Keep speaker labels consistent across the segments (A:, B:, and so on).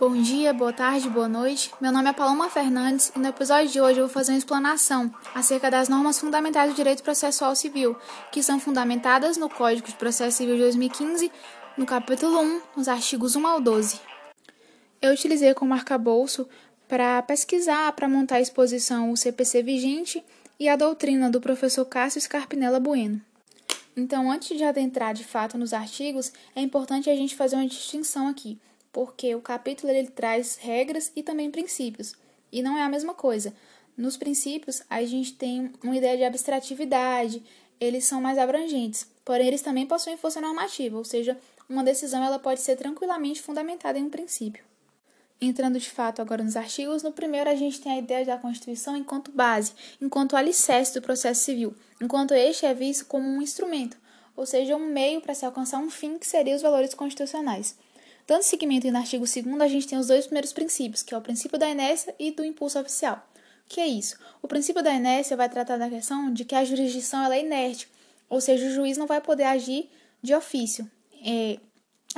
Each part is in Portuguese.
A: Bom dia, boa tarde, boa noite. Meu nome é Paloma Fernandes e no episódio de hoje eu vou fazer uma explanação acerca das normas fundamentais do direito processual civil, que são fundamentadas no Código de Processo Civil de 2015, no capítulo 1, nos artigos 1 ao 12. Eu utilizei como arcabouço para pesquisar, para montar a exposição o CPC vigente e a doutrina do professor Cássio Scarpinella Bueno. Então, antes de adentrar de fato nos artigos, é importante a gente fazer uma distinção aqui porque o capítulo ele traz regras e também princípios, e não é a mesma coisa. Nos princípios, a gente tem uma ideia de abstratividade, eles são mais abrangentes, porém eles também possuem força normativa, ou seja, uma decisão ela pode ser tranquilamente fundamentada em um princípio. Entrando de fato agora nos artigos, no primeiro a gente tem a ideia da Constituição enquanto base, enquanto alicerce do processo civil, enquanto este é visto como um instrumento, ou seja, um meio para se alcançar um fim que seria os valores constitucionais. Dando seguimento no artigo 2 a gente tem os dois primeiros princípios, que é o princípio da inércia e do impulso oficial. O que é isso? O princípio da inércia vai tratar da questão de que a jurisdição ela é inerte, ou seja, o juiz não vai poder agir de ofício, é,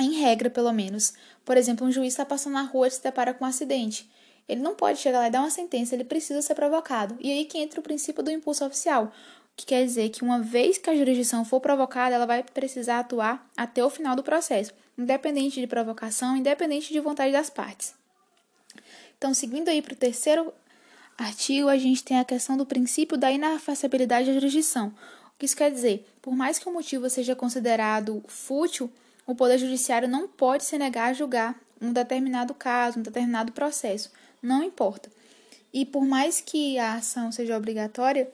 A: em regra pelo menos. Por exemplo, um juiz está passando na rua e se depara com um acidente. Ele não pode chegar lá e dar uma sentença, ele precisa ser provocado. E aí que entra o princípio do impulso oficial, que quer dizer que uma vez que a jurisdição for provocada, ela vai precisar atuar até o final do processo independente de provocação, independente de vontade das partes. Então, seguindo aí para o terceiro artigo, a gente tem a questão do princípio da inafastabilidade da jurisdição. O que isso quer dizer? Por mais que o motivo seja considerado fútil, o Poder Judiciário não pode se negar a julgar um determinado caso, um determinado processo. Não importa. E por mais que a ação seja obrigatória,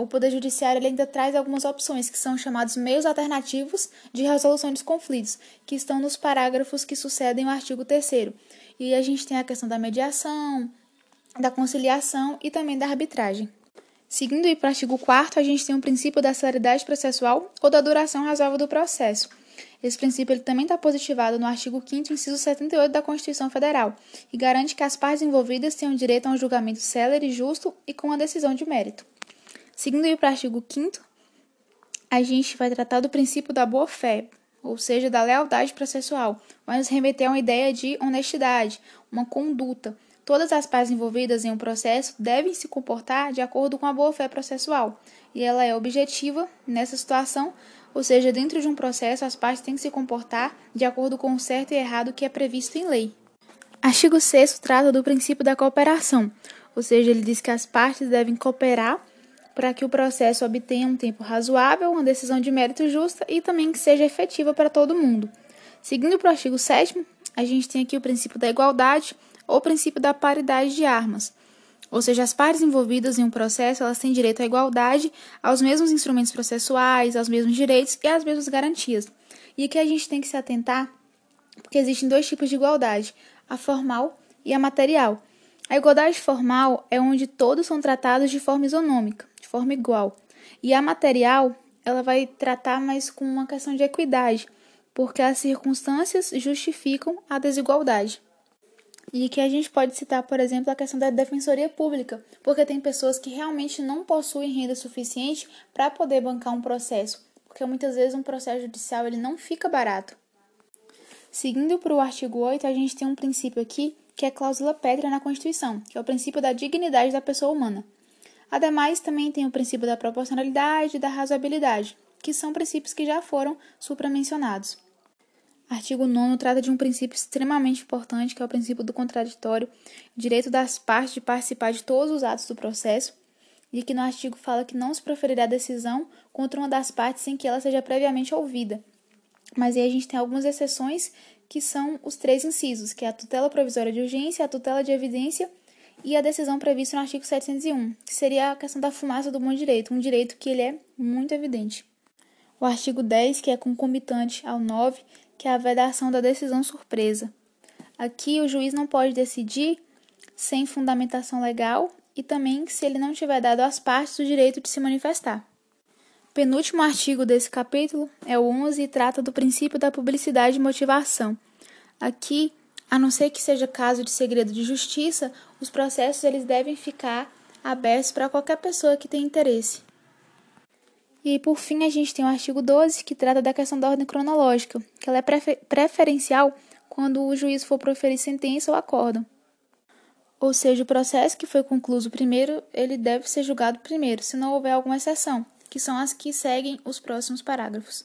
A: o Poder Judiciário ainda traz algumas opções, que são chamados meios alternativos de resolução dos conflitos, que estão nos parágrafos que sucedem o artigo 3. E a gente tem a questão da mediação, da conciliação e também da arbitragem. Seguindo para o artigo 4, a gente tem o princípio da celeridade processual ou da duração razoável do processo. Esse princípio ele também está positivado no artigo 5, inciso 78 da Constituição Federal, e garante que as partes envolvidas tenham direito a um julgamento célere, justo e com a decisão de mérito. Seguindo aí para o artigo 5 a gente vai tratar do princípio da boa-fé, ou seja, da lealdade processual, Vai nos remeter a uma ideia de honestidade, uma conduta. Todas as partes envolvidas em um processo devem se comportar de acordo com a boa-fé processual, e ela é objetiva nessa situação, ou seja, dentro de um processo as partes têm que se comportar de acordo com o certo e errado que é previsto em lei. Artigo 6 trata do princípio da cooperação, ou seja, ele diz que as partes devem cooperar para que o processo obtenha um tempo razoável, uma decisão de mérito justa e também que seja efetiva para todo mundo. Seguindo para o artigo 7, a gente tem aqui o princípio da igualdade ou princípio da paridade de armas. Ou seja, as partes envolvidas em um processo, elas têm direito à igualdade, aos mesmos instrumentos processuais, aos mesmos direitos e às mesmas garantias. E aqui a gente tem que se atentar, porque existem dois tipos de igualdade, a formal e a material. A igualdade formal é onde todos são tratados de forma isonômica, de forma igual. E a material, ela vai tratar mais com uma questão de equidade, porque as circunstâncias justificam a desigualdade. E que a gente pode citar, por exemplo, a questão da defensoria pública, porque tem pessoas que realmente não possuem renda suficiente para poder bancar um processo, porque muitas vezes um processo judicial ele não fica barato. Seguindo para o artigo 8, a gente tem um princípio aqui que é a cláusula pétrea na Constituição, que é o princípio da dignidade da pessoa humana. Ademais, também tem o princípio da proporcionalidade e da razoabilidade, que são princípios que já foram supramencionados. Artigo 9 trata de um princípio extremamente importante, que é o princípio do contraditório, direito das partes de participar de todos os atos do processo, e que no artigo fala que não se proferirá decisão contra uma das partes sem que ela seja previamente ouvida, mas aí a gente tem algumas exceções que são os três incisos, que é a tutela provisória de urgência, a tutela de evidência e a decisão prevista no artigo 701, que seria a questão da fumaça do bom direito, um direito que ele é muito evidente. O artigo 10, que é concomitante ao 9, que é a vedação da decisão surpresa. Aqui o juiz não pode decidir sem fundamentação legal e também se ele não tiver dado às partes o direito de se manifestar penúltimo artigo desse capítulo é o 11 e trata do princípio da publicidade e motivação. Aqui, a não ser que seja caso de segredo de justiça, os processos eles devem ficar abertos para qualquer pessoa que tenha interesse. E por fim, a gente tem o artigo 12, que trata da questão da ordem cronológica, que ela é prefer preferencial quando o juiz for proferir sentença ou acordo. Ou seja, o processo que foi concluído primeiro, ele deve ser julgado primeiro, se não houver alguma exceção que são as que seguem os próximos parágrafos.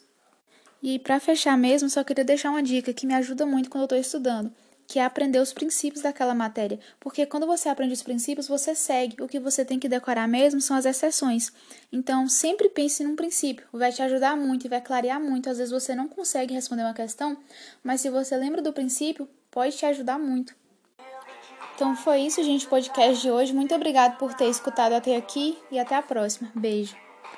A: E para fechar mesmo, só queria deixar uma dica que me ajuda muito quando eu estou estudando, que é aprender os princípios daquela matéria, porque quando você aprende os princípios, você segue. O que você tem que decorar mesmo são as exceções. Então, sempre pense num princípio, vai te ajudar muito e vai clarear muito. Às vezes você não consegue responder uma questão, mas se você lembra do princípio, pode te ajudar muito. Então foi isso, gente, podcast de hoje. Muito obrigado por ter escutado até aqui e até a próxima. Beijo.